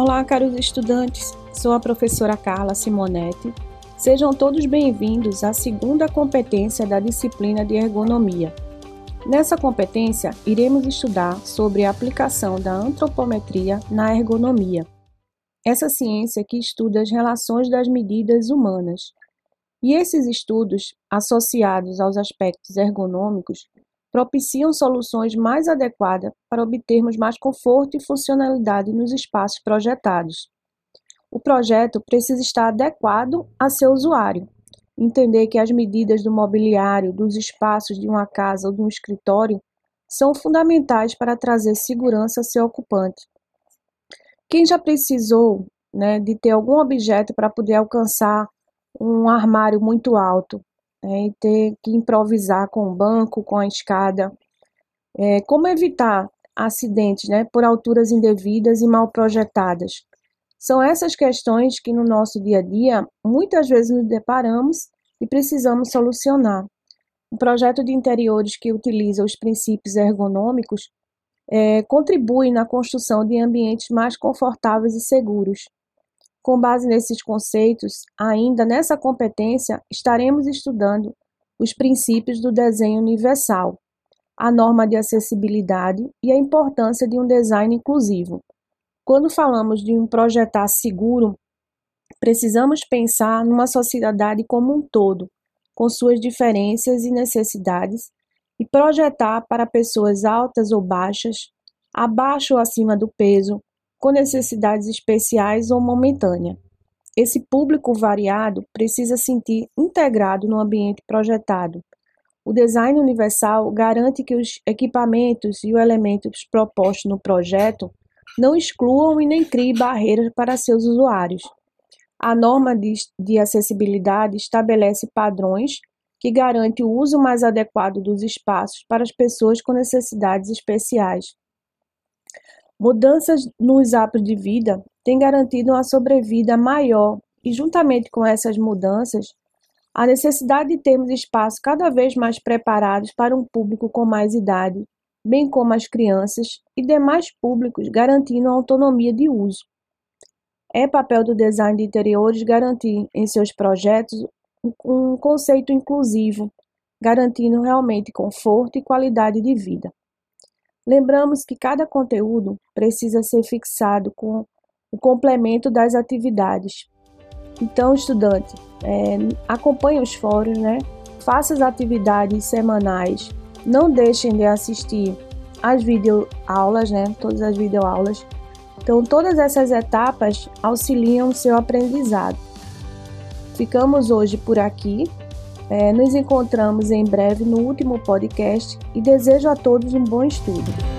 Olá, caros estudantes. Sou a professora Carla Simonetti. Sejam todos bem-vindos à segunda competência da disciplina de ergonomia. Nessa competência, iremos estudar sobre a aplicação da antropometria na ergonomia. Essa ciência que estuda as relações das medidas humanas. E esses estudos, associados aos aspectos ergonômicos, propiciam soluções mais adequadas para obtermos mais conforto e funcionalidade nos espaços projetados. O projeto precisa estar adequado a seu usuário, entender que as medidas do mobiliário, dos espaços de uma casa ou de um escritório são fundamentais para trazer segurança a seu ocupante. Quem já precisou né, de ter algum objeto para poder alcançar um armário muito alto, né, e ter que improvisar com o banco, com a escada. É, como evitar acidentes né, por alturas indevidas e mal projetadas? São essas questões que no nosso dia a dia muitas vezes nos deparamos e precisamos solucionar. Um projeto de interiores que utiliza os princípios ergonômicos é, contribui na construção de ambientes mais confortáveis e seguros. Com base nesses conceitos, ainda nessa competência, estaremos estudando os princípios do desenho universal, a norma de acessibilidade e a importância de um design inclusivo. Quando falamos de um projetar seguro, precisamos pensar numa sociedade como um todo, com suas diferenças e necessidades, e projetar para pessoas altas ou baixas, abaixo ou acima do peso, com necessidades especiais ou momentâneas. Esse público variado precisa sentir integrado no ambiente projetado. O design universal garante que os equipamentos e os elementos propostos no projeto não excluam e nem criem barreiras para seus usuários. A norma de, de acessibilidade estabelece padrões que garantem o uso mais adequado dos espaços para as pessoas com necessidades especiais. Mudanças nos hábitos de vida têm garantido uma sobrevida maior e, juntamente com essas mudanças, a necessidade de termos espaços cada vez mais preparados para um público com mais idade, bem como as crianças e demais públicos, garantindo autonomia de uso. É papel do design de interiores garantir em seus projetos um conceito inclusivo, garantindo realmente conforto e qualidade de vida. Lembramos que cada conteúdo precisa ser fixado com o complemento das atividades. Então, estudante, é, acompanhe os fóruns, né? faça as atividades semanais, não deixem de assistir as videoaulas, né? todas as videoaulas. Então, todas essas etapas auxiliam o seu aprendizado. Ficamos hoje por aqui. É, nos encontramos em breve no último podcast e desejo a todos um bom estudo.